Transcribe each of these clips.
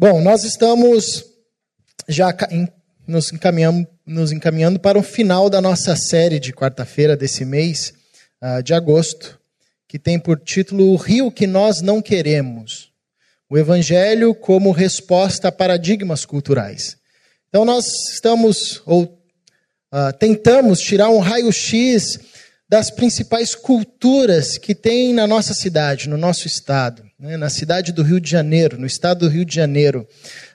Bom, nós estamos já nos encaminhando, nos encaminhando para o final da nossa série de quarta-feira desse mês uh, de agosto, que tem por título O Rio que Nós Não Queremos. O Evangelho como resposta a paradigmas culturais. Então, nós estamos, ou uh, tentamos, tirar um raio-x das principais culturas que tem na nossa cidade, no nosso estado né, na cidade do Rio de Janeiro, no estado do Rio de Janeiro.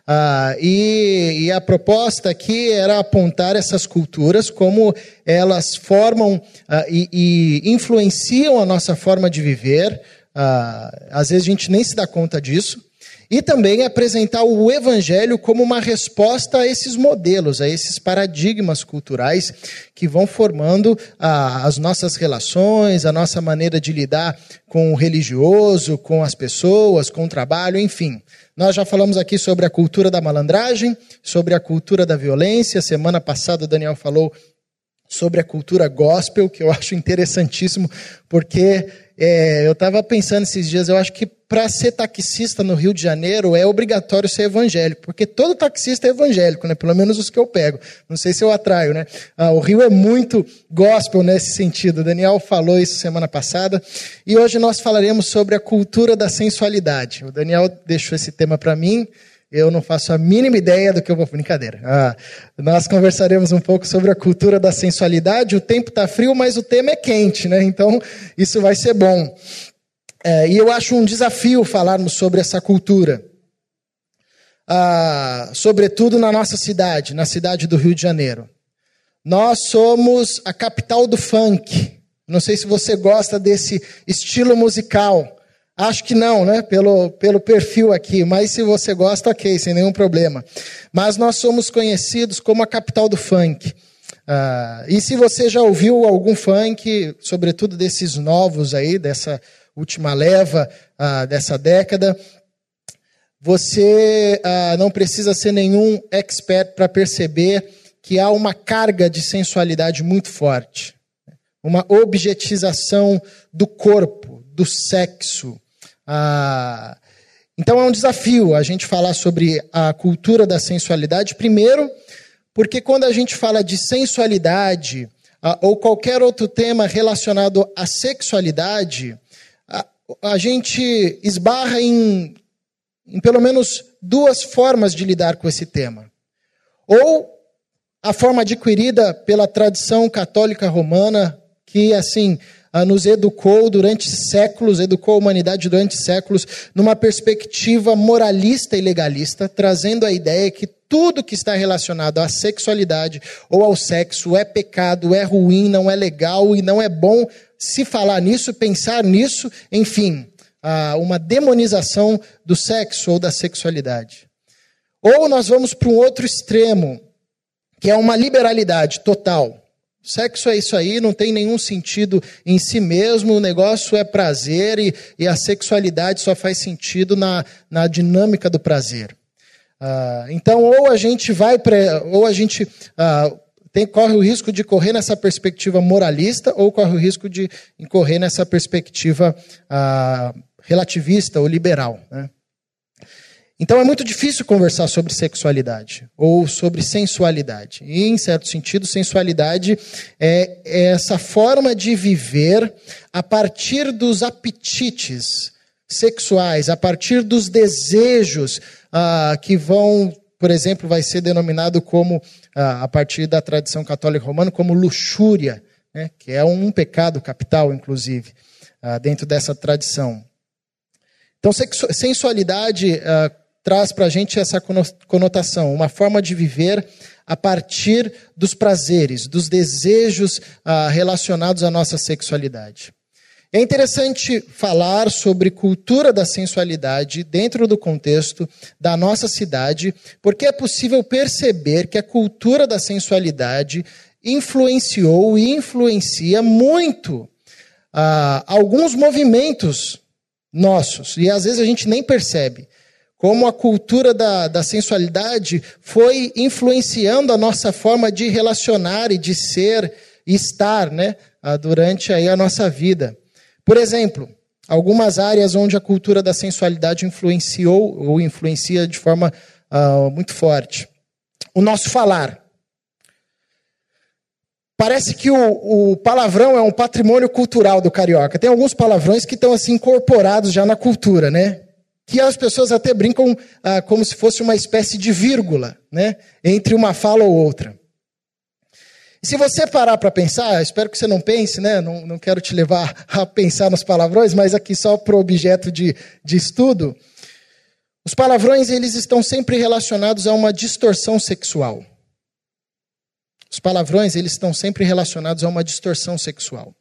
Ah, e, e, a proposta aqui era apontar essas culturas, como elas formam ah, e, e, influenciam a nossa forma de viver. Ah, às vezes a gente nem se dá conta disso. E também apresentar o Evangelho como uma resposta a esses modelos, a esses paradigmas culturais que vão formando as nossas relações, a nossa maneira de lidar com o religioso, com as pessoas, com o trabalho, enfim. Nós já falamos aqui sobre a cultura da malandragem, sobre a cultura da violência. Semana passada o Daniel falou sobre a cultura gospel, que eu acho interessantíssimo, porque é, eu estava pensando esses dias, eu acho que para ser taxista no Rio de Janeiro é obrigatório ser evangélico, porque todo taxista é evangélico, né? pelo menos os que eu pego. Não sei se eu atraio, né? Ah, o Rio é muito gospel nesse sentido. O Daniel falou isso semana passada. E hoje nós falaremos sobre a cultura da sensualidade. O Daniel deixou esse tema para mim. Eu não faço a mínima ideia do que eu vou. Brincadeira. Ah, nós conversaremos um pouco sobre a cultura da sensualidade. O tempo está frio, mas o tema é quente, né? Então, isso vai ser bom. É, e eu acho um desafio falarmos sobre essa cultura. Ah, sobretudo na nossa cidade, na cidade do Rio de Janeiro. Nós somos a capital do funk. Não sei se você gosta desse estilo musical. Acho que não, né? Pelo, pelo perfil aqui. Mas se você gosta, ok, sem nenhum problema. Mas nós somos conhecidos como a capital do funk. Ah, e se você já ouviu algum funk, sobretudo desses novos aí, dessa última leva ah, dessa década, você ah, não precisa ser nenhum expert para perceber que há uma carga de sensualidade muito forte. Uma objetização do corpo, do sexo, ah, então é um desafio a gente falar sobre a cultura da sensualidade, primeiro, porque quando a gente fala de sensualidade ah, ou qualquer outro tema relacionado à sexualidade, a, a gente esbarra em, em pelo menos duas formas de lidar com esse tema. Ou a forma adquirida pela tradição católica romana, que assim nos educou durante séculos, educou a humanidade durante séculos, numa perspectiva moralista e legalista, trazendo a ideia que tudo que está relacionado à sexualidade ou ao sexo é pecado, é ruim, não é legal e não é bom se falar nisso, pensar nisso, enfim, uma demonização do sexo ou da sexualidade. Ou nós vamos para um outro extremo, que é uma liberalidade total. Sexo é isso aí, não tem nenhum sentido em si mesmo, o negócio é prazer e, e a sexualidade só faz sentido na, na dinâmica do prazer. Ah, então, ou a gente vai para. ou a gente ah, tem, corre o risco de correr nessa perspectiva moralista, ou corre o risco de incorrer nessa perspectiva ah, relativista ou liberal. Né? Então é muito difícil conversar sobre sexualidade ou sobre sensualidade. E, em certo sentido, sensualidade é essa forma de viver a partir dos apetites sexuais, a partir dos desejos ah, que vão, por exemplo, vai ser denominado como, ah, a partir da tradição católica romana, como luxúria, né, que é um pecado capital, inclusive, ah, dentro dessa tradição. Então, sensualidade ah, traz para a gente essa conotação, uma forma de viver a partir dos prazeres, dos desejos ah, relacionados à nossa sexualidade. É interessante falar sobre cultura da sensualidade dentro do contexto da nossa cidade, porque é possível perceber que a cultura da sensualidade influenciou e influencia muito ah, alguns movimentos nossos, e às vezes a gente nem percebe como a cultura da, da sensualidade foi influenciando a nossa forma de relacionar e de ser e estar né, durante aí a nossa vida. Por exemplo, algumas áreas onde a cultura da sensualidade influenciou ou influencia de forma uh, muito forte. O nosso falar. Parece que o, o, palavrão é um patrimônio cultural do carioca. Tem alguns palavrões que estão assim incorporados já na cultura, né? Que as pessoas até brincam ah, como se fosse uma espécie de vírgula, né? Entre uma fala ou outra. Se você parar para pensar, espero que você não pense, né? Não, não quero te levar a pensar nos palavrões, mas aqui só para o objeto de, de estudo. Os palavrões eles estão sempre relacionados a uma distorção sexual. Os palavrões, eles estão sempre relacionados a uma distorção sexual.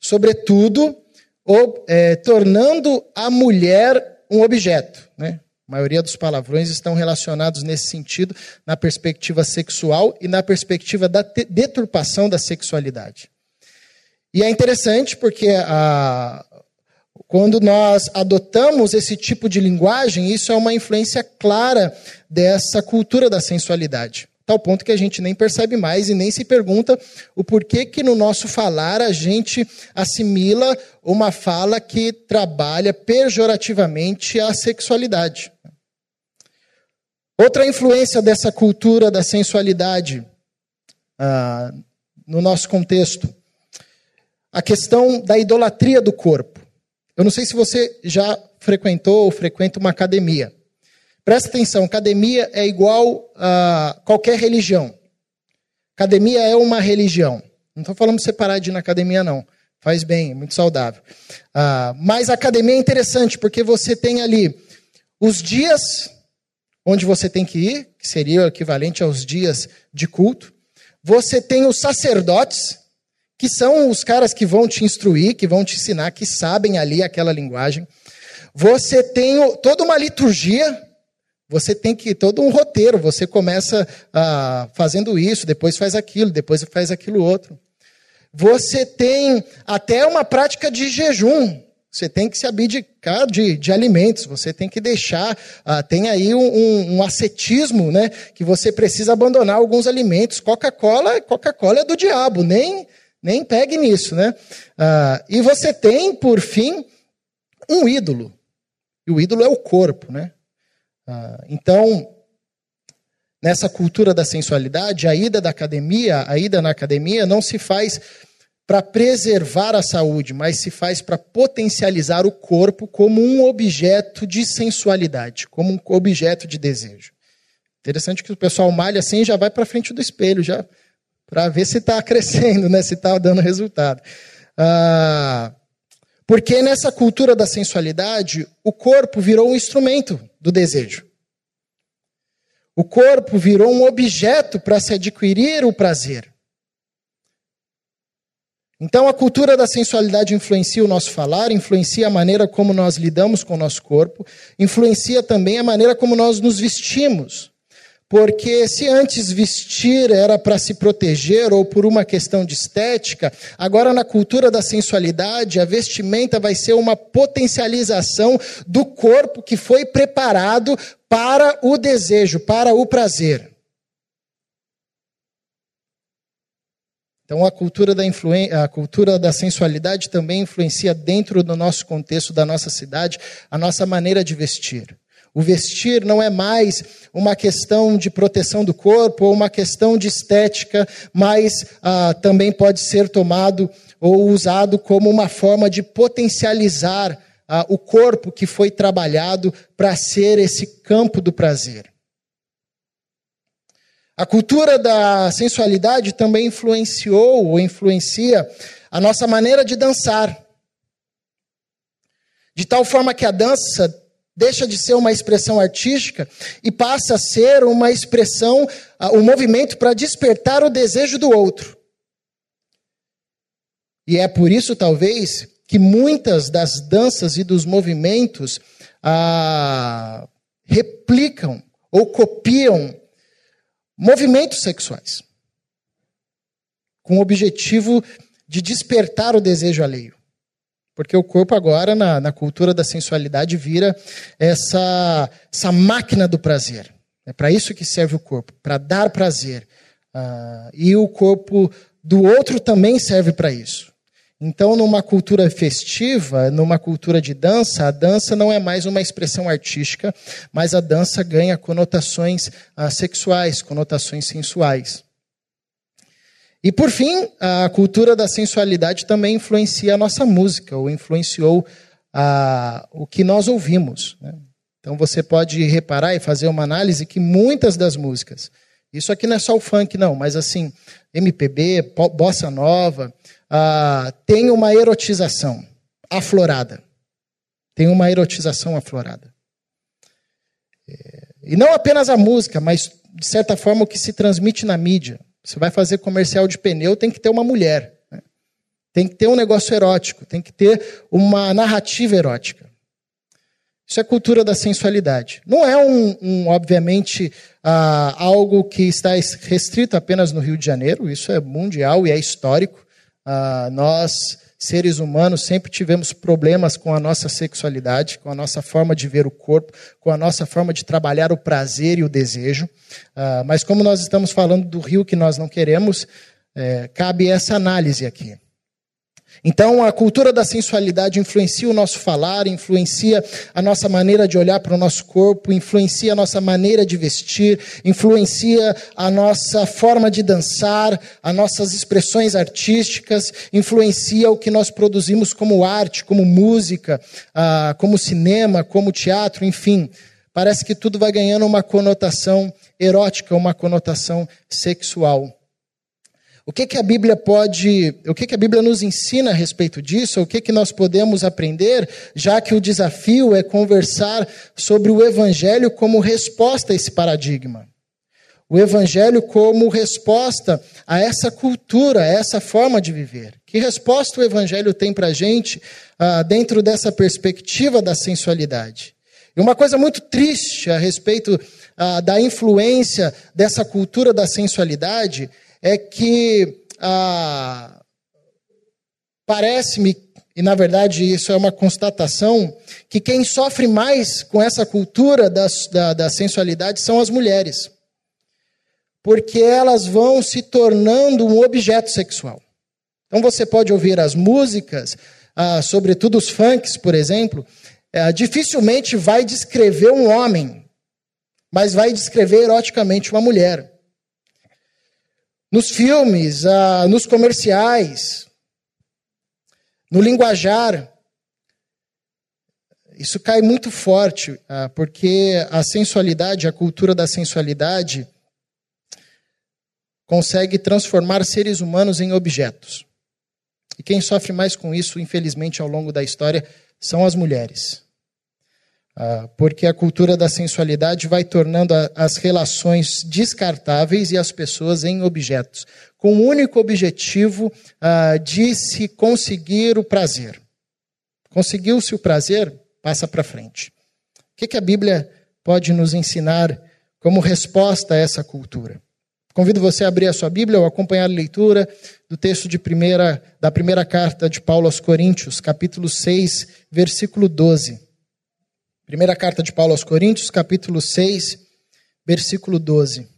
Sobretudo, ou, é, tornando a mulher um objeto. Né? A maioria dos palavrões estão relacionados nesse sentido, na perspectiva sexual e na perspectiva da deturpação da sexualidade. E é interessante porque a, quando nós adotamos esse tipo de linguagem, isso é uma influência clara dessa cultura da sensualidade tal ponto que a gente nem percebe mais e nem se pergunta o porquê que no nosso falar a gente assimila uma fala que trabalha pejorativamente a sexualidade. Outra influência dessa cultura da sensualidade ah, no nosso contexto, a questão da idolatria do corpo. Eu não sei se você já frequentou ou frequenta uma academia. Presta atenção, academia é igual a qualquer religião. Academia é uma religião. Não estou falando separar de ir na academia, não. Faz bem, é muito saudável. Ah, mas a academia é interessante porque você tem ali os dias onde você tem que ir, que seria o equivalente aos dias de culto. Você tem os sacerdotes, que são os caras que vão te instruir, que vão te ensinar, que sabem ali aquela linguagem. Você tem toda uma liturgia você tem que todo um roteiro. Você começa ah, fazendo isso, depois faz aquilo, depois faz aquilo outro. Você tem até uma prática de jejum. Você tem que se abdicar de, de alimentos. Você tem que deixar. Ah, tem aí um, um, um, ascetismo, né? Que você precisa abandonar alguns alimentos. Coca-Cola, Coca-Cola é do diabo. Nem nem pegue nisso, né? Ah, e você tem, por fim, um ídolo. E o ídolo é o corpo, né? Ah, então, nessa cultura da sensualidade, a ida da academia, a ida na academia não se faz para preservar a saúde, mas se faz para potencializar o corpo como um objeto de sensualidade, como um objeto de desejo. Interessante que o pessoal malha assim já vai para frente do espelho, já para ver se está crescendo, né? se está dando resultado. Ah, porque nessa cultura da sensualidade, o corpo virou um instrumento do desejo. O corpo virou um objeto para se adquirir o prazer. Então, a cultura da sensualidade influencia o nosso falar, influencia a maneira como nós lidamos com o nosso corpo, influencia também a maneira como nós nos vestimos. Porque se antes vestir era para se proteger ou por uma questão de estética, agora na cultura da sensualidade, a vestimenta vai ser uma potencialização do corpo que foi preparado para o desejo, para o prazer. Então a cultura da a cultura da sensualidade também influencia dentro do nosso contexto da nossa cidade a nossa maneira de vestir. O vestir não é mais uma questão de proteção do corpo ou uma questão de estética, mas ah, também pode ser tomado ou usado como uma forma de potencializar ah, o corpo que foi trabalhado para ser esse campo do prazer. A cultura da sensualidade também influenciou ou influencia a nossa maneira de dançar. De tal forma que a dança deixa de ser uma expressão artística e passa a ser uma expressão, um movimento para despertar o desejo do outro. E é por isso, talvez, que muitas das danças e dos movimentos ah, replicam ou copiam movimentos sexuais, com o objetivo de despertar o desejo alheio. Porque o corpo agora, na, na cultura da sensualidade, vira essa, essa máquina do prazer. É para isso que serve o corpo, para dar prazer. Uh, e o corpo do outro também serve para isso. Então, numa cultura festiva, numa cultura de dança, a dança não é mais uma expressão artística, mas a dança ganha conotações ah, sexuais, conotações sensuais. E por fim, a cultura da sensualidade também influencia a nossa música, ou influenciou ah, o que nós ouvimos. Né? Então você pode reparar e fazer uma análise que muitas das músicas, isso aqui não é só o funk, não, mas assim, MPB, bossa nova, tem uma erotização aflorada. Tem uma erotização aflorada. É, e não apenas a música, mas, de certa forma, o que se transmite na mídia. Você vai fazer comercial de pneu, tem que ter uma mulher. Né? Tem que ter um negócio erótico, tem que ter uma narrativa erótica. Isso é cultura da sensualidade. Não é, um, um obviamente, ah, algo que está restrito apenas no Rio de Janeiro, isso é mundial e é histórico. Ah, nós, seres humanos, sempre tivemos problemas com a nossa sexualidade, com a nossa forma de ver o corpo, com a nossa forma de trabalhar o prazer e o desejo. Ah, mas, como nós estamos falando do rio que nós não queremos, é, cabe essa análise aqui. Então, a cultura da sensualidade influencia o nosso falar, influencia a nossa maneira de olhar para o nosso corpo, influencia a nossa maneira de vestir, influencia a nossa forma de dançar, as nossas expressões artísticas, influencia o que nós produzimos como arte, como música, ah, como cinema, como teatro, enfim. Parece que tudo vai ganhando uma conotação erótica, uma conotação sexual. O que, que a Bíblia pode, o que, que a Bíblia nos ensina a respeito disso? O que, que nós podemos aprender, já que o desafio é conversar sobre o Evangelho como resposta a esse paradigma? O Evangelho como resposta a essa cultura, a essa forma de viver. Que resposta o Evangelho tem para a gente ah, dentro dessa perspectiva da sensualidade? E uma coisa muito triste a respeito ah, da influência dessa cultura da sensualidade é que ah, parece-me, e na verdade isso é uma constatação, que quem sofre mais com essa cultura da, da, da sensualidade são as mulheres. Porque elas vão se tornando um objeto sexual. Então você pode ouvir as músicas, ah, sobretudo os funks, por exemplo, ah, dificilmente vai descrever um homem, mas vai descrever eroticamente uma mulher nos filmes, ah, nos comerciais, no linguajar. Isso cai muito forte, ah, porque a sensualidade, a cultura da sensualidade, consegue transformar seres humanos em objetos. E quem sofre mais com isso, infelizmente, ao longo da história, são as mulheres. Ah, porque a cultura da sensualidade vai tornando as relações descartáveis e as pessoas em objetos, com o único objetivo ah, de se conseguir o prazer. Conseguiu-se o prazer, passa para frente. O que, a Bíblia pode nos ensinar como resposta a essa cultura? Convido você a abrir a sua Bíblia ou acompanhar a leitura do texto de primeira, da primeira carta de Paulo aos Coríntios, capítulo 6, versículo 12. Primeira carta de Paulo aos Coríntios, capítulo 6, versículo 12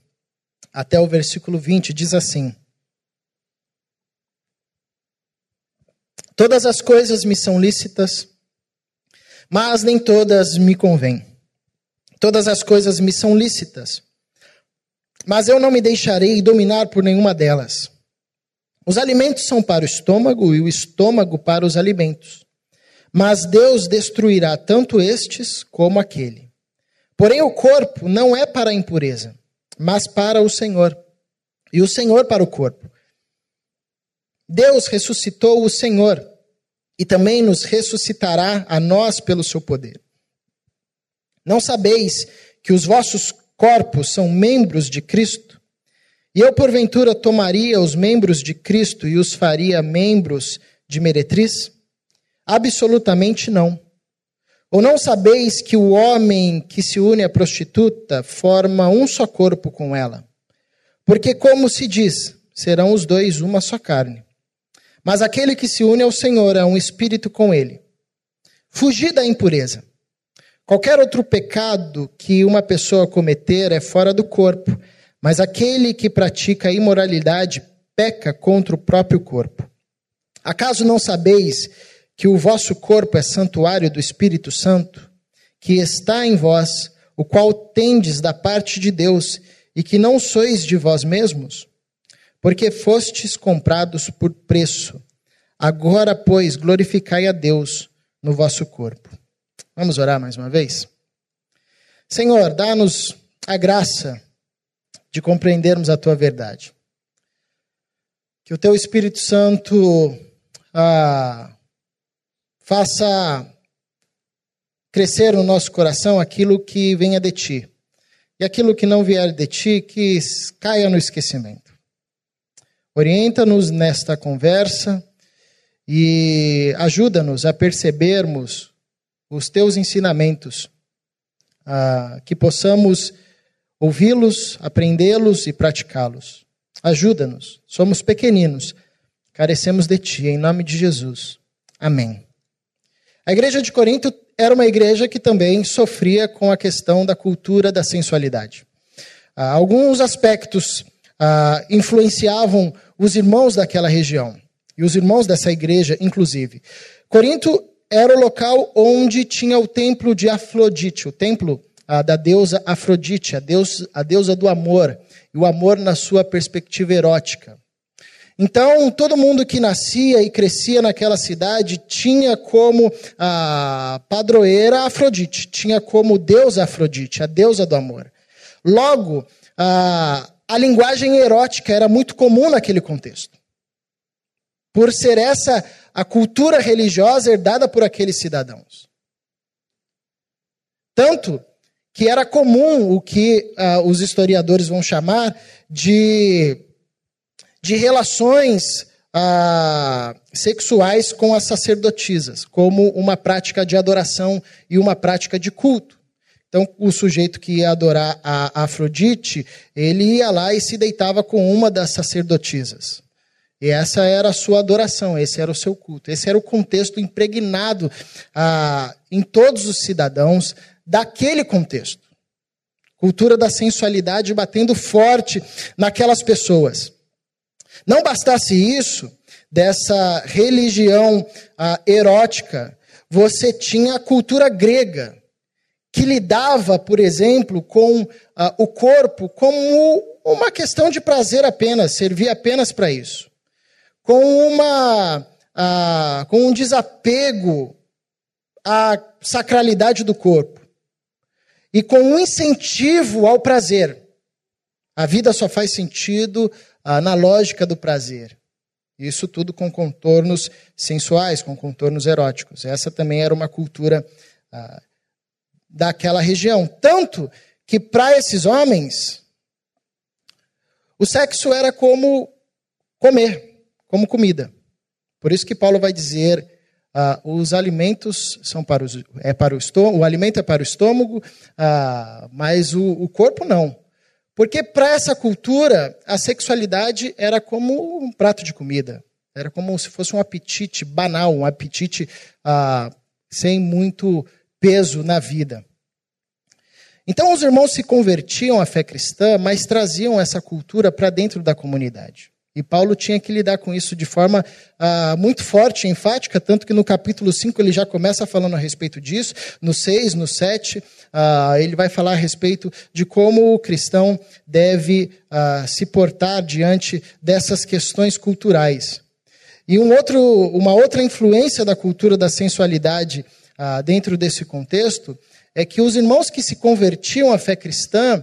até o versículo 20, diz assim: Todas as coisas me são lícitas, mas nem todas me convêm. Todas as coisas me são lícitas, mas eu não me deixarei dominar por nenhuma delas. Os alimentos são para o estômago e o estômago para os alimentos mas Deus destruirá tanto estes como aquele. Porém, o corpo não é para a impureza, mas para o Senhor, e o Senhor para o corpo. Deus ressuscitou o Senhor e também nos ressuscitará a nós pelo seu poder. Não sabeis que os vossos corpos são membros de Cristo? E eu, porventura, tomaria os membros de Cristo e os faria membros de meretriz? Absolutamente não. Ou não sabeis que o homem que se une à prostituta forma um só corpo com ela? Porque, como se diz, serão os dois uma só carne. Mas aquele que se une ao Senhor é um espírito com ele. Fugir da impureza. Qualquer outro pecado que uma pessoa cometer é fora do corpo, mas aquele que pratica a imoralidade peca contra o próprio corpo. Acaso não sabeis que o vosso corpo é santuário do Espírito Santo, que está em vós, o qual tendes da parte de Deus, e que não sois de vós mesmos? Porque fostes comprados por preço. Agora, pois, glorificai a Deus no vosso corpo. Vamos orar mais uma vez? Senhor, dá-nos a graça de compreendermos a tua verdade. Que o teu Espírito Santo ah, faça crescer no nosso coração aquilo que venha de ti. E aquilo que não vier de ti, que caia no esquecimento. Orienta-nos nesta conversa e ajuda-nos a percebermos os teus ensinamentos, que possamos ouvi-los, aprendê-los e praticá-los. Ajuda-nos, somos pequeninos, carecemos de ti, em nome de Jesus. Amém. A igreja de Corinto era uma igreja que também sofria com a questão da cultura da sensualidade. Ah, alguns aspectos ah, influenciavam os irmãos daquela região, e os irmãos dessa igreja, inclusive. Corinto era o local onde tinha o templo de Afrodite, o templo ah, da deusa Afrodite, a, deus, a deusa do amor, e o amor na sua perspectiva erótica. Então, todo mundo que nascia e crescia naquela cidade tinha como a padroeira Afrodite, tinha como deusa Afrodite, a deusa do amor. Logo, a, a linguagem erótica era muito comum naquele contexto. Por ser essa a cultura religiosa herdada por aqueles cidadãos. Tanto que era comum o que uh, os historiadores vão chamar de de relações ah, sexuais com as sacerdotisas, como uma prática de adoração e uma prática de culto. Então, o sujeito que ia adorar a Afrodite, ele ia lá e se deitava com uma das sacerdotisas. E essa era a sua adoração, esse era o seu culto. Esse era o contexto impregnado ah, em todos os cidadãos daquele contexto. Cultura da sensualidade batendo forte naquelas pessoas. Não bastasse isso, dessa religião ah, erótica, você tinha a cultura grega, que lidava, por exemplo, com ah, o corpo como uma questão de prazer apenas, servia apenas para isso. Com, uma, ah, com um desapego à sacralidade do corpo. E com um incentivo ao prazer. A vida só faz sentido ah, na lógica do prazer. Isso tudo com contornos sensuais, com contornos eróticos. Essa também era uma cultura ah, daquela região. Tanto que para esses homens, o sexo era como comer, como comida. Por isso que Paulo vai dizer: ah, os alimentos são para, os, é para o estômago, o alimento é para o estômago, ah, mas o, o corpo não. Porque para essa cultura, a sexualidade era como um prato de comida. Era como se fosse um apetite banal, um apetite ah, sem muito peso na vida. Então os irmãos se convertiam à fé cristã, mas traziam essa cultura para dentro da comunidade. E Paulo tinha que lidar com isso de forma ah, muito forte, enfática, tanto que no capítulo 5 ele já começa falando a respeito disso, no 6, no 7, ah, ele vai falar a respeito de como o cristão deve ah, se portar diante dessas questões culturais. E um outro, uma outra influência da cultura da sensualidade ah, dentro desse contexto é que os irmãos que se convertiam à fé cristã,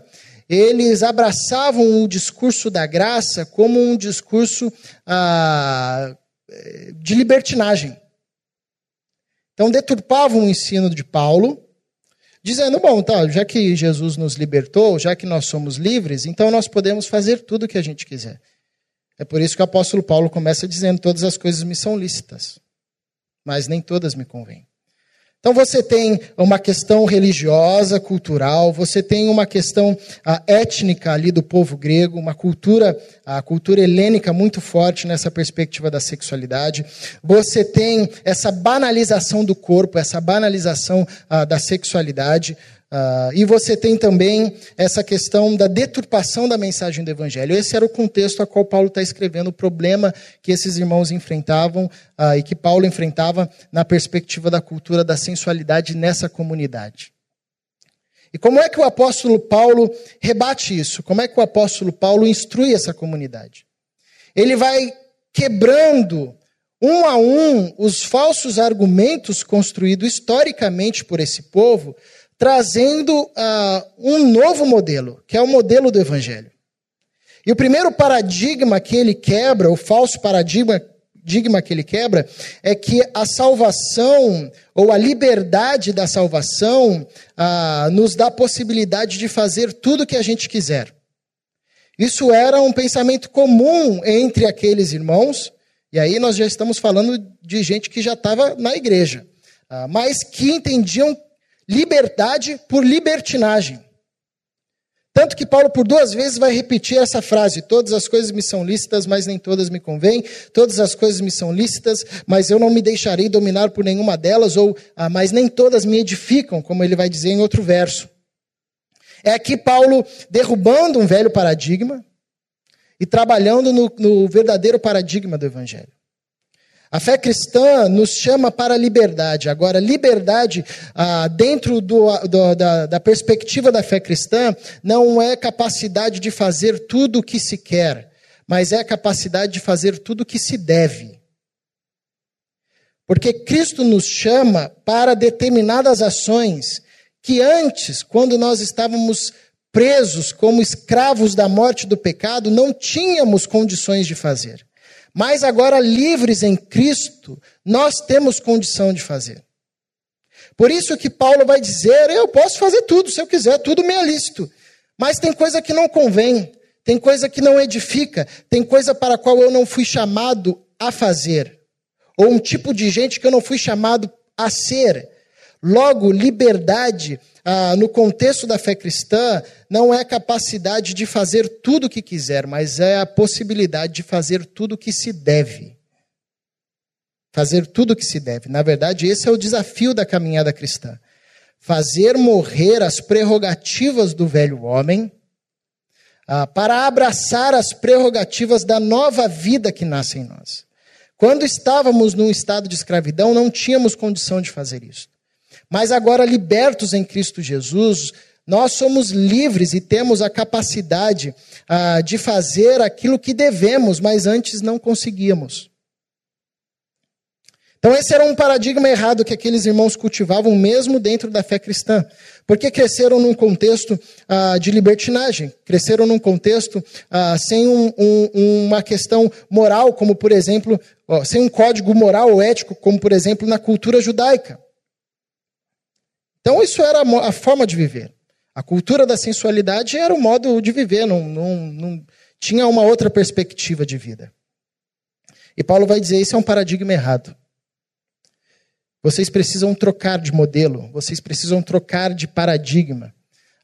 eles abraçavam o discurso da graça como um discurso ah, de libertinagem. Então, deturpavam o ensino de Paulo, dizendo: bom, tá, já que Jesus nos libertou, já que nós somos livres, então nós podemos fazer tudo o que a gente quiser. É por isso que o apóstolo Paulo começa dizendo: todas as coisas me são lícitas, mas nem todas me convêm. Então você tem uma questão religiosa, cultural, você tem uma questão ah, étnica ali do povo grego, uma cultura, a cultura helênica muito forte nessa perspectiva da sexualidade. Você tem essa banalização do corpo, essa banalização ah, da sexualidade. Uh, e você tem também essa questão da deturpação da mensagem do Evangelho. Esse era o contexto a qual Paulo está escrevendo, o problema que esses irmãos enfrentavam uh, e que Paulo enfrentava na perspectiva da cultura da sensualidade nessa comunidade. E como é que o apóstolo Paulo rebate isso? Como é que o apóstolo Paulo instrui essa comunidade? Ele vai quebrando um a um os falsos argumentos construídos historicamente por esse povo trazendo uh, um novo modelo, que é o modelo do Evangelho. E o primeiro paradigma que ele quebra, o falso paradigma, paradigma que ele quebra, é que a salvação, ou a liberdade da salvação, uh, nos dá a possibilidade de fazer tudo o que a gente quiser. Isso era um pensamento comum entre aqueles irmãos, e aí nós já estamos falando de gente que já estava na igreja, uh, mas que entendiam liberdade por libertinagem. Tanto que Paulo, por duas vezes, vai repetir essa frase: Todas as coisas me são lícitas, mas nem todas me convêm. Todas as coisas me são lícitas, mas eu não me deixarei dominar por nenhuma delas, ou ah, mas nem todas me edificam, como ele vai dizer em outro verso. É aqui Paulo derrubando um velho paradigma e trabalhando no, no verdadeiro paradigma do Evangelho. A fé cristã nos chama para a liberdade. Agora, liberdade, ah, dentro do, do, da, da, perspectiva da fé cristã, não é capacidade de fazer tudo o que se quer, mas é capacidade de fazer tudo o que se deve. Porque Cristo nos chama para determinadas ações que antes, quando nós estávamos presos como escravos da morte do pecado, não tínhamos condições de fazer. Mas agora, livres em Cristo, nós temos condição de fazer. Por isso que Paulo vai dizer: eu posso fazer tudo, se eu quiser, tudo me é lícito. Mas tem coisa que não convém, tem coisa que não edifica, tem coisa para a qual eu não fui chamado a fazer, ou um tipo de gente que eu não fui chamado a ser. Logo, liberdade ah, no contexto da fé cristã, não é a capacidade de fazer tudo o que quiser, mas é a possibilidade de fazer tudo o que se deve. Fazer tudo o que se deve. Na verdade, esse é o desafio da caminhada cristã. Fazer morrer as prerrogativas do velho homem ah, para abraçar as prerrogativas da nova vida que nasce em nós. Quando estávamos num estado de escravidão, não tínhamos condição de fazer isso. Mas agora, libertos em Cristo Jesus, nós somos livres e temos a capacidade ah, de fazer aquilo que devemos, mas antes não conseguíamos. Então, esse era um paradigma errado que aqueles irmãos cultivavam, mesmo dentro da fé cristã. Porque cresceram num contexto ah, de libertinagem, cresceram num contexto ah, sem um, um, uma questão moral, como por exemplo, ó, sem um código moral ou ético, como por exemplo na cultura judaica. Então, isso era a forma de viver. A cultura da sensualidade era o modo de viver, não, não, não tinha uma outra perspectiva de vida. E Paulo vai dizer: isso é um paradigma errado. Vocês precisam trocar de modelo, vocês precisam trocar de paradigma.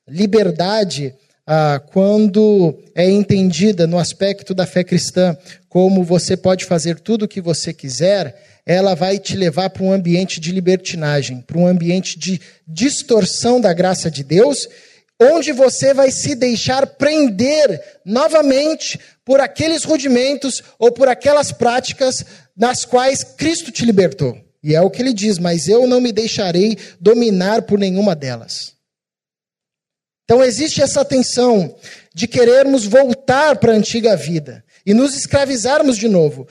Liberdade, ah, quando é entendida no aspecto da fé cristã como você pode fazer tudo o que você quiser, ela vai te levar para um ambiente de libertinagem, para um ambiente de distorção da graça de Deus, onde você vai se deixar prender novamente por aqueles rudimentos ou por aquelas práticas nas quais Cristo te libertou. E é o que ele diz: Mas eu não me deixarei dominar por nenhuma delas. Então existe essa tensão de querermos voltar para a antiga vida e nos escravizarmos de novo.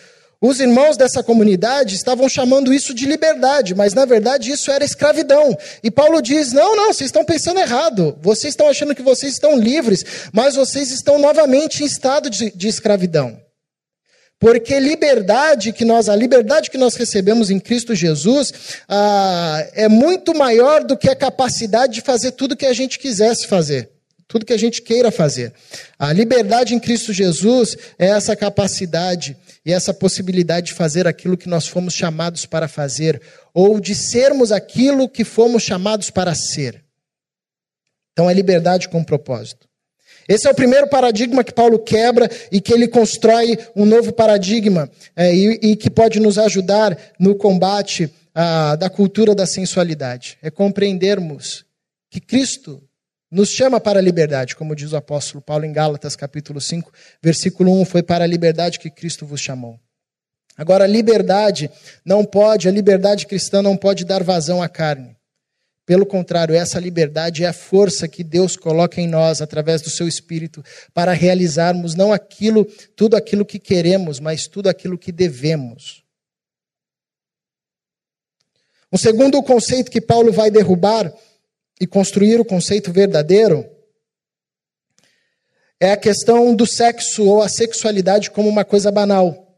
Os irmãos dessa comunidade estavam chamando isso de liberdade, mas na verdade isso era escravidão. E Paulo diz: não, não, vocês estão pensando errado. Vocês estão achando que vocês estão livres, mas vocês estão novamente em estado de, de escravidão. Porque liberdade que nós, a liberdade que nós recebemos em Cristo Jesus ah, é muito maior do que a capacidade de fazer tudo que a gente quisesse fazer tudo que a gente queira fazer. A liberdade em Cristo Jesus é essa capacidade e essa possibilidade de fazer aquilo que nós fomos chamados para fazer, ou de sermos aquilo que fomos chamados para ser. Então é liberdade com propósito. Esse é o primeiro paradigma que Paulo quebra e que ele constrói um novo paradigma é, e, e, que pode nos ajudar no combate ah, da cultura da sensualidade. É compreendermos que Cristo nos chama para a liberdade, como diz o apóstolo Paulo em Gálatas, capítulo 5, versículo 1, foi para a liberdade que Cristo vos chamou. Agora, a liberdade não pode, a liberdade cristã não pode dar vazão à carne. Pelo contrário, essa liberdade é a força que Deus coloca em nós através do seu espírito para realizarmos não aquilo, tudo aquilo que queremos, mas tudo aquilo que devemos. Um segundo conceito que Paulo vai derrubar e construir o conceito verdadeiro é a questão do sexo ou a sexualidade como uma coisa banal.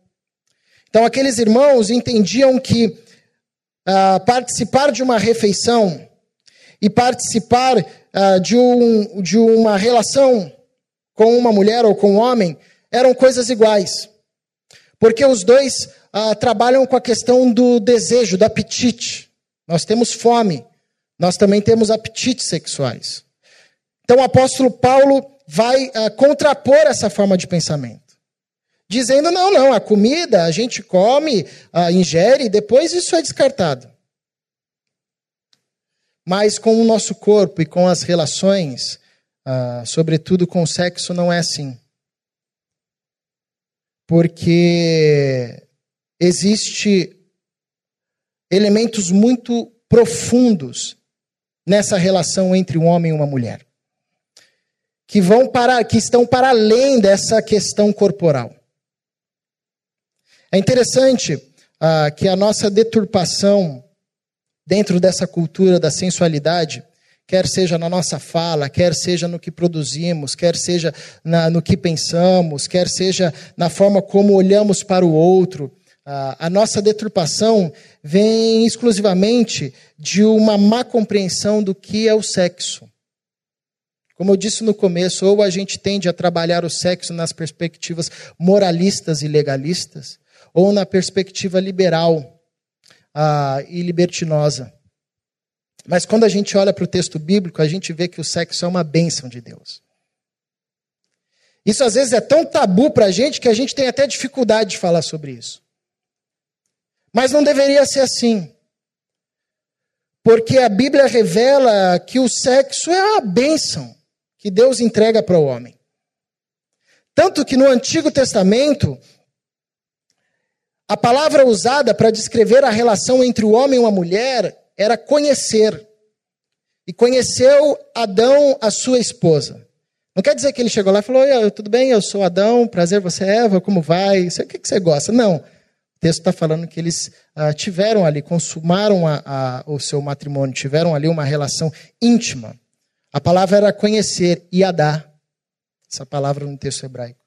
Então, aqueles irmãos entendiam que uh, participar de uma refeição e participar uh, de, um, de uma relação com uma mulher ou com um homem eram coisas iguais. Porque os dois uh, trabalham com a questão do desejo, do apetite. Nós temos fome, nós também temos apetites sexuais. Então o apóstolo Paulo vai uh, contrapor essa forma de pensamento. Dizendo, não, não, a comida a gente come, uh, ingere, depois isso é descartado. Mas com o nosso corpo e com as relações, uh, sobretudo com o sexo, não é assim. Porque existe elementos muito profundos nessa relação entre um homem e uma mulher, que vão para que estão para além dessa questão corporal. É interessante uh, que a nossa deturpação dentro dessa cultura da sensualidade, quer seja na nossa fala, quer seja no que produzimos, quer seja na, no que pensamos, quer seja na forma como olhamos para o outro. A nossa deturpação vem exclusivamente de uma má compreensão do que é o sexo. Como eu disse no começo, ou a gente tende a trabalhar o sexo nas perspectivas moralistas e legalistas, ou na perspectiva liberal ah, e libertinosa. Mas quando a gente olha para o texto bíblico, a gente vê que o sexo é uma bênção de Deus. Isso às vezes é tão tabu para a gente que a gente tem até dificuldade de falar sobre isso. Mas não deveria ser assim. Porque a Bíblia revela que o sexo é a bênção que Deus entrega para o homem. Tanto que no Antigo Testamento, a palavra usada para descrever a relação entre o homem e uma mulher era conhecer. E conheceu Adão, a sua esposa. Não quer dizer que ele chegou lá e falou: tudo bem, eu sou Adão, prazer, você é Eva, como vai? O que, que você gosta? Não. O texto está falando que eles ah, tiveram ali, consumaram a, a, o seu matrimônio, tiveram ali uma relação íntima. A palavra era conhecer, iadá. Essa palavra no texto hebraico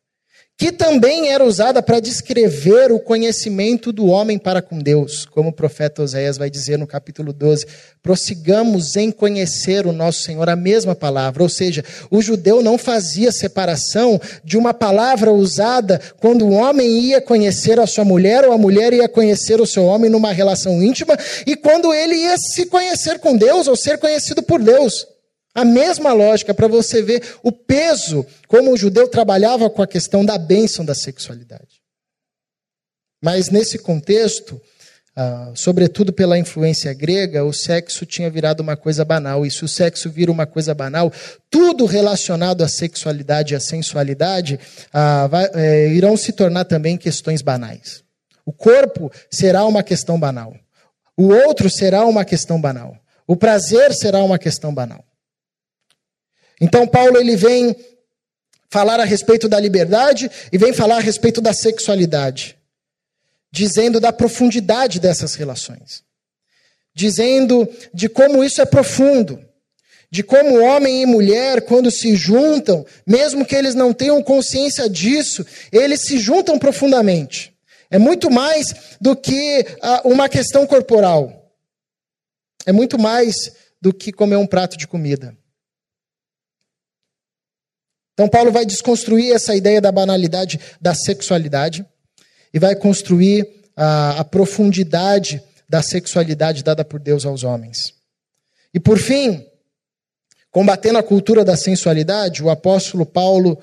que também era usada para descrever o conhecimento do homem para com Deus, como o profeta Oséias vai dizer no capítulo 12. Prossigamos em conhecer o nosso Senhor, a mesma palavra. Ou seja, o judeu não fazia separação de uma palavra usada quando o homem ia conhecer a sua mulher ou a mulher ia conhecer o seu homem numa relação íntima e quando ele ia se conhecer com Deus ou ser conhecido por Deus. A mesma lógica para você ver o peso como o judeu trabalhava com a questão da bênção da sexualidade. Mas nesse contexto, ah, sobretudo pela influência grega, o sexo tinha virado uma coisa banal. E se o sexo vira uma coisa banal, tudo relacionado à sexualidade e à sensualidade ah, vai, é, irão se tornar também questões banais. O corpo será uma questão banal. O outro será uma questão banal. O prazer será uma questão banal. Então Paulo ele vem falar a respeito da liberdade e vem falar a respeito da sexualidade, dizendo da profundidade dessas relações. Dizendo de como isso é profundo, de como homem e mulher, quando se juntam, mesmo que eles não tenham consciência disso, eles se juntam profundamente. É muito mais do que ah, uma questão corporal. É muito mais do que comer um prato de comida. Então, Paulo vai desconstruir essa ideia da banalidade da sexualidade e vai construir a, a profundidade da sexualidade dada por Deus aos homens. E por fim, combatendo a cultura da sensualidade, o apóstolo Paulo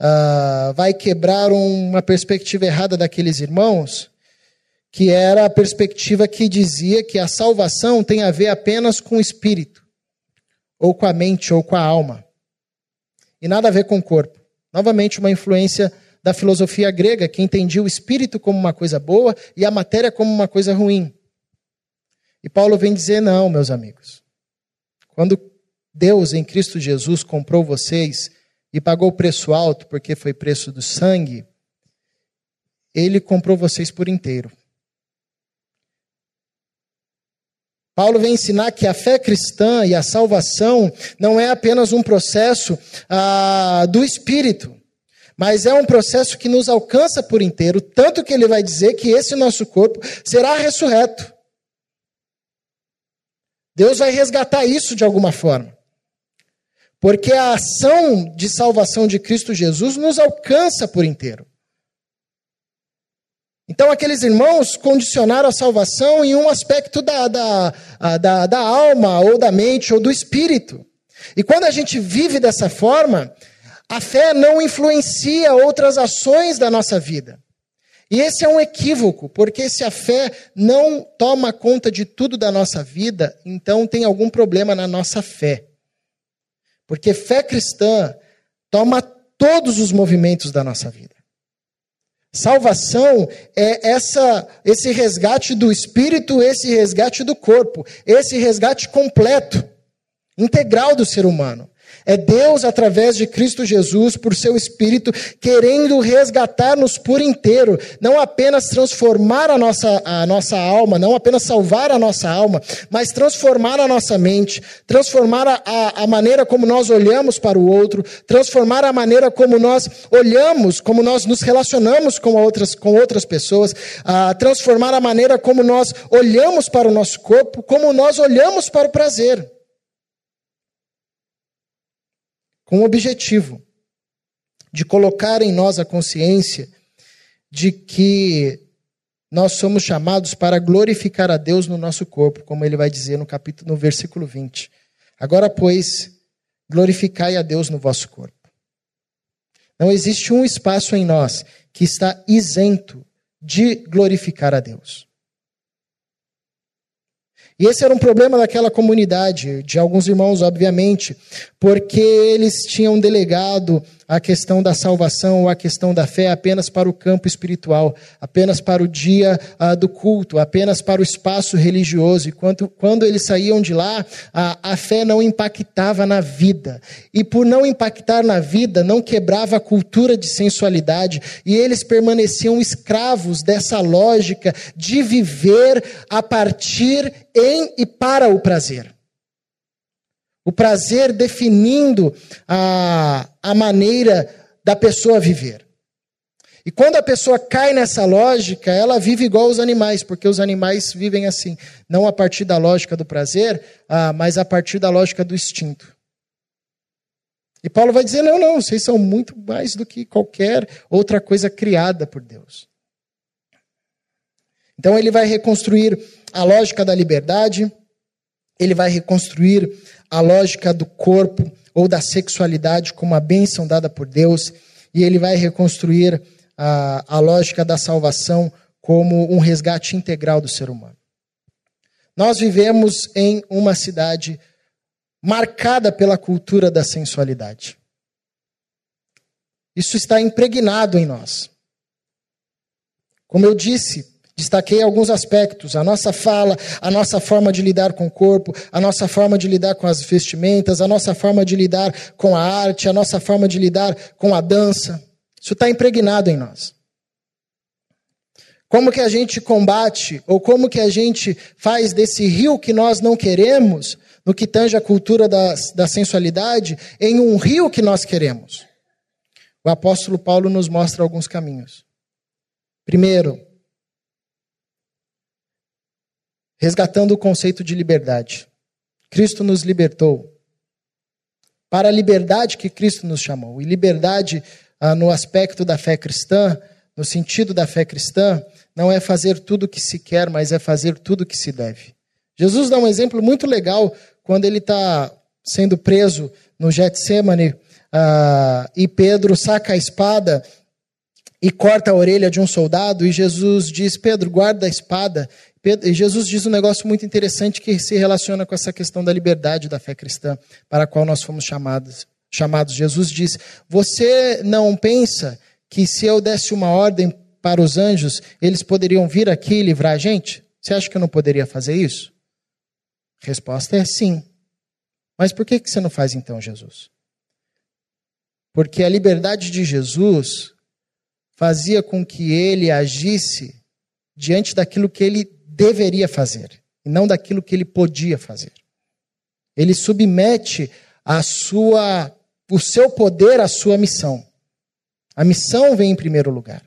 uh, vai quebrar uma perspectiva errada daqueles irmãos, que era a perspectiva que dizia que a salvação tem a ver apenas com o espírito. ou com a mente, ou com a alma. E nada a ver com o corpo. Novamente, uma influência da filosofia grega, que entendia o espírito como uma coisa boa e a matéria como uma coisa ruim. E Paulo vem dizer: não, meus amigos. Quando Deus, em Cristo Jesus, comprou vocês e pagou preço alto, porque foi preço do sangue, ele comprou vocês por inteiro. Paulo vem ensinar que a fé cristã e a salvação não é apenas um processo ah, do espírito, mas é um processo que nos alcança por inteiro, tanto que ele vai dizer que esse nosso corpo será ressurreto. Deus vai resgatar isso de alguma forma. Porque a ação de salvação de Cristo Jesus nos alcança por inteiro. Então, aqueles irmãos condicionaram a salvação em um aspecto da, da, da, da alma, ou da mente, ou do espírito. E quando a gente vive dessa forma, a fé não influencia outras ações da nossa vida. E esse é um equívoco, porque se a fé não toma conta de tudo da nossa vida, então tem algum problema na nossa fé. Porque fé cristã toma todos os movimentos da nossa vida. Salvação é essa, esse resgate do espírito, esse resgate do corpo, esse resgate completo, integral do ser humano. É Deus, através de Cristo Jesus, por seu Espírito, querendo resgatar-nos por inteiro, não apenas transformar a nossa, a nossa alma, não apenas salvar a nossa alma, mas transformar a nossa mente, transformar a, a, a maneira como nós olhamos para o outro, transformar a maneira como nós olhamos, como nós nos relacionamos com outras, com outras pessoas, a transformar a maneira como nós olhamos para o nosso corpo, como nós olhamos para o prazer. Com o objetivo de colocar em nós a consciência de que nós somos chamados para glorificar a Deus no nosso corpo, como ele vai dizer no capítulo no versículo 20. Agora, pois, glorificai a Deus no vosso corpo. Não existe um espaço em nós que está isento de glorificar a Deus. E esse era um problema daquela comunidade, de alguns irmãos, obviamente, porque eles tinham delegado a questão da salvação ou a questão da fé apenas para o campo espiritual, apenas para o dia uh, do culto, apenas para o espaço religioso. E quando, quando eles saíam de lá, a, a fé não impactava na vida. E por não impactar na vida, não quebrava a cultura de sensualidade. E eles permaneciam escravos dessa lógica de viver a partir em e para o prazer. O prazer definindo a, a maneira da pessoa viver. E quando a pessoa cai nessa lógica, ela vive igual os animais, porque os animais vivem assim, não a partir da lógica do prazer, ah, mas a partir da lógica do instinto. E Paulo vai dizer: não, não, vocês são muito mais do que qualquer outra coisa criada por Deus. Então ele vai reconstruir a lógica da liberdade, ele vai reconstruir a lógica do corpo ou da sexualidade como a bênção dada por Deus, e ele vai reconstruir a, a lógica da salvação como um resgate integral do ser humano. Nós vivemos em uma cidade marcada pela cultura da sensualidade. Isso está impregnado em nós. Como eu disse, Destaquei alguns aspectos: a nossa fala, a nossa forma de lidar com o corpo, a nossa forma de lidar com as vestimentas, a nossa forma de lidar com a arte, a nossa forma de lidar com a dança. Isso está impregnado em nós. Como que a gente combate, ou como que a gente faz desse rio que nós não queremos, no que tange a cultura da, da sensualidade, em um rio que nós queremos? O apóstolo Paulo nos mostra alguns caminhos. Primeiro, resgatando o conceito de liberdade. Cristo nos libertou. Para a liberdade que Cristo nos chamou. E liberdade, ah, no aspecto da fé cristã, no sentido da fé cristã, não é fazer tudo o que se quer, mas é fazer tudo o que se deve. Jesus dá um exemplo muito legal quando ele está sendo preso no Getsemane ah, e Pedro saca a espada e corta a orelha de um soldado, e Jesus diz: Pedro, guarda a espada. Jesus diz um negócio muito interessante que se relaciona com essa questão da liberdade da fé cristã, para a qual nós fomos chamados. chamados. Jesus diz: Você não pensa que se eu desse uma ordem para os anjos, eles poderiam vir aqui e livrar a gente? Você acha que eu não poderia fazer isso? A resposta é sim. Mas por que você não faz então, Jesus? Porque a liberdade de Jesus fazia com que ele agisse diante daquilo que ele deveria fazer, e não daquilo que ele podia fazer. Ele submete a sua o seu poder à sua missão. A missão vem em primeiro lugar.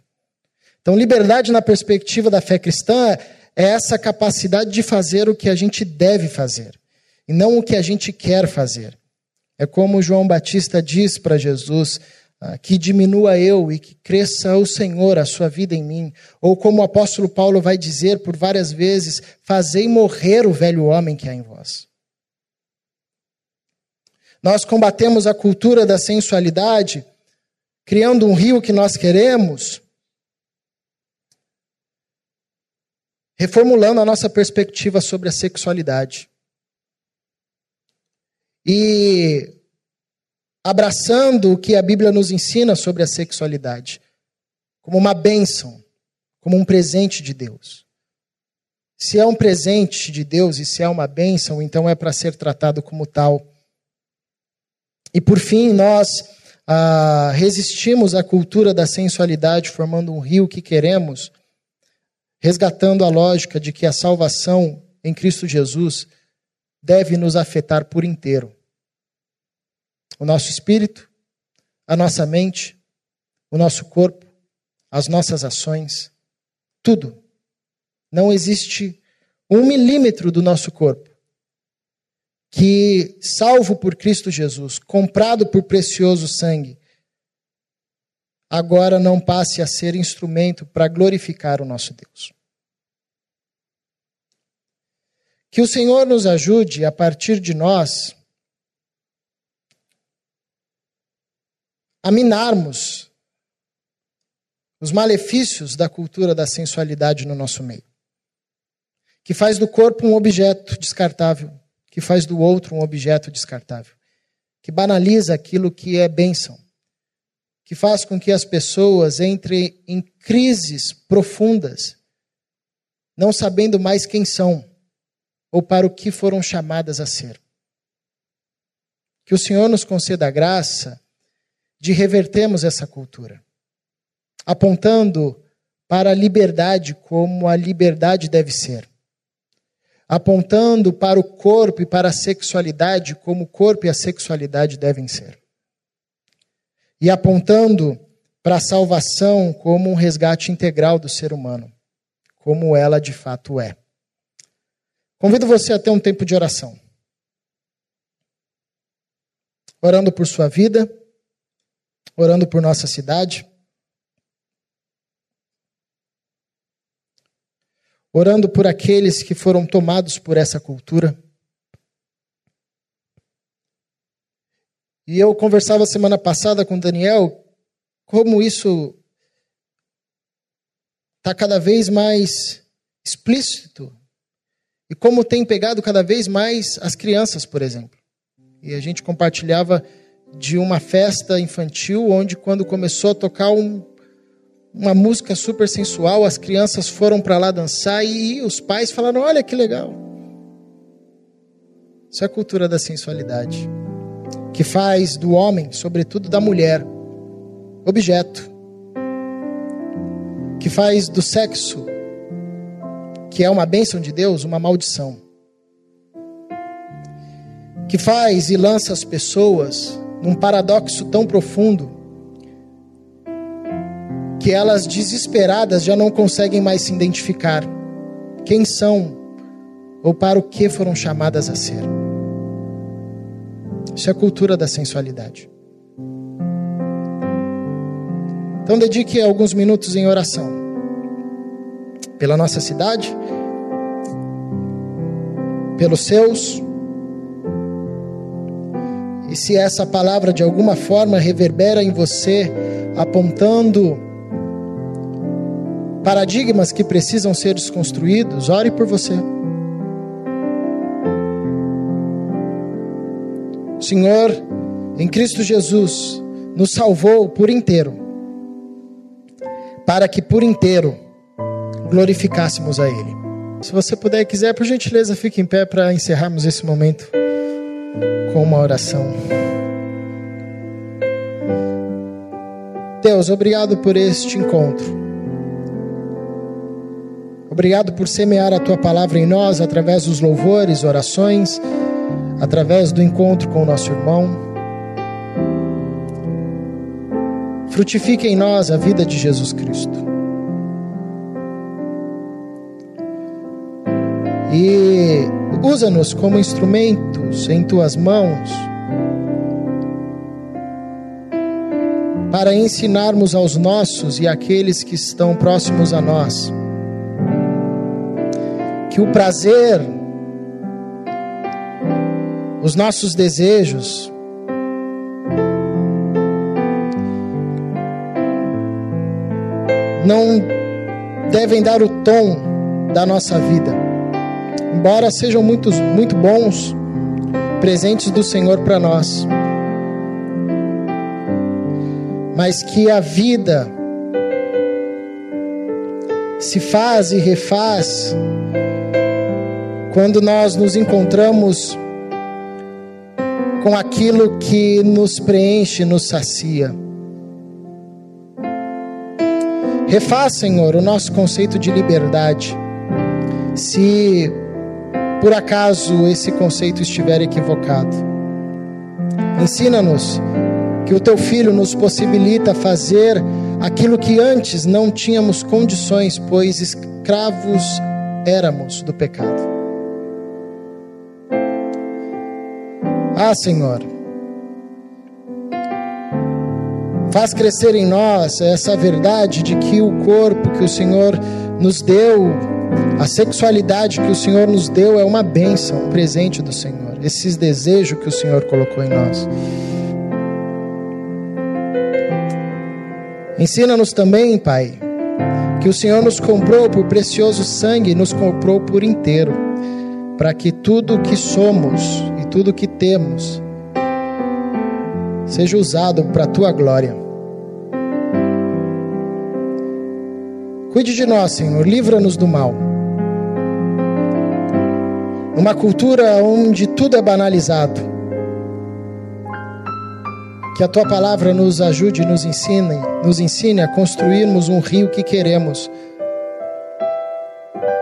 Então, liberdade na perspectiva da fé cristã é essa capacidade de fazer o que a gente deve fazer e não o que a gente quer fazer. É como João Batista diz para Jesus: que diminua eu e que cresça o Senhor, a sua vida em mim. Ou como o apóstolo Paulo vai dizer por várias vezes: fazei morrer o velho homem que há em vós. Nós combatemos a cultura da sensualidade, criando um rio que nós queremos, reformulando a nossa perspectiva sobre a sexualidade. E abraçando o que a Bíblia nos ensina sobre a sexualidade, como uma bênção, como um presente de Deus. Se é um presente de Deus e se é uma bênção, então é para ser tratado como tal. E por fim, nós ah, resistimos à cultura da sensualidade, formando um rio que queremos resgatando a lógica de que a salvação em Cristo Jesus deve nos afetar por inteiro. O nosso espírito, a nossa mente, o nosso corpo, as nossas ações, tudo. Não existe um milímetro do nosso corpo que, salvo por Cristo Jesus, comprado por precioso sangue, agora não passe a ser instrumento para glorificar o nosso Deus. Que o Senhor nos ajude a partir de nós a minarmos os malefícios da cultura da sensualidade no nosso meio, que faz do corpo um objeto descartável, que faz do outro um objeto descartável, que banaliza aquilo que é bênção, que faz com que as pessoas entrem em crises profundas, não sabendo mais quem são ou para o que foram chamadas a ser. Que o Senhor nos conceda a graça de revertermos essa cultura, apontando para a liberdade como a liberdade deve ser, apontando para o corpo e para a sexualidade como o corpo e a sexualidade devem ser, e apontando para a salvação como um resgate integral do ser humano, como ela de fato é. Convido você a ter um tempo de oração. Orando por sua vida, orando por nossa cidade, orando por aqueles que foram tomados por essa cultura. E eu conversava semana passada com Daniel como isso está cada vez mais explícito e como tem pegado cada vez mais as crianças, por exemplo. E a gente compartilhava de uma festa infantil onde quando começou a tocar um, uma música super sensual, as crianças foram para lá dançar e os pais falaram: "Olha que legal". Isso é a cultura da sensualidade, que faz do homem, sobretudo da mulher, objeto, que faz do sexo que é uma bênção de Deus, uma maldição. Que faz e lança as pessoas num paradoxo tão profundo que elas desesperadas já não conseguem mais se identificar quem são ou para o que foram chamadas a ser. Isso é a cultura da sensualidade. Então dedique alguns minutos em oração pela nossa cidade, pelos seus. E se essa palavra de alguma forma reverbera em você, apontando paradigmas que precisam ser desconstruídos, ore por você. O Senhor, em Cristo Jesus, nos salvou por inteiro, para que por inteiro glorificássemos a Ele. Se você puder e quiser, por gentileza, fique em pé para encerrarmos esse momento com uma oração. Deus, obrigado por este encontro. Obrigado por semear a tua palavra em nós através dos louvores, orações, através do encontro com o nosso irmão. Frutifique em nós a vida de Jesus Cristo. E usa-nos como instrumentos em tuas mãos para ensinarmos aos nossos e àqueles que estão próximos a nós que o prazer, os nossos desejos, não devem dar o tom da nossa vida. Embora sejam muito, muito bons presentes do Senhor para nós, mas que a vida se faz e refaz quando nós nos encontramos com aquilo que nos preenche, nos sacia. Refaz, Senhor, o nosso conceito de liberdade. Se por acaso esse conceito estiver equivocado, ensina-nos que o teu filho nos possibilita fazer aquilo que antes não tínhamos condições, pois escravos éramos do pecado. Ah, Senhor, faz crescer em nós essa verdade de que o corpo que o Senhor nos deu, a sexualidade que o Senhor nos deu é uma bênção, um presente do Senhor. Esses desejos que o Senhor colocou em nós. Ensina-nos também, Pai, que o Senhor nos comprou por precioso sangue, nos comprou por inteiro, para que tudo o que somos tudo que temos seja usado para a tua glória. Cuide de nós, Senhor, livra-nos do mal. Uma cultura onde tudo é banalizado. Que a tua palavra nos ajude e nos ensine, nos ensine a construirmos um rio que queremos.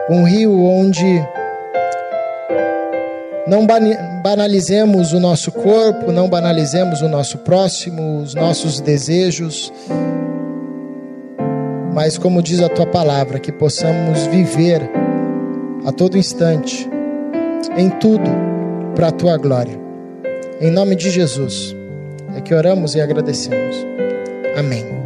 Um rio onde não banalizemos o nosso corpo, não banalizemos o nosso próximo, os nossos desejos, mas como diz a tua palavra, que possamos viver a todo instante, em tudo, para a tua glória. Em nome de Jesus, é que oramos e agradecemos. Amém.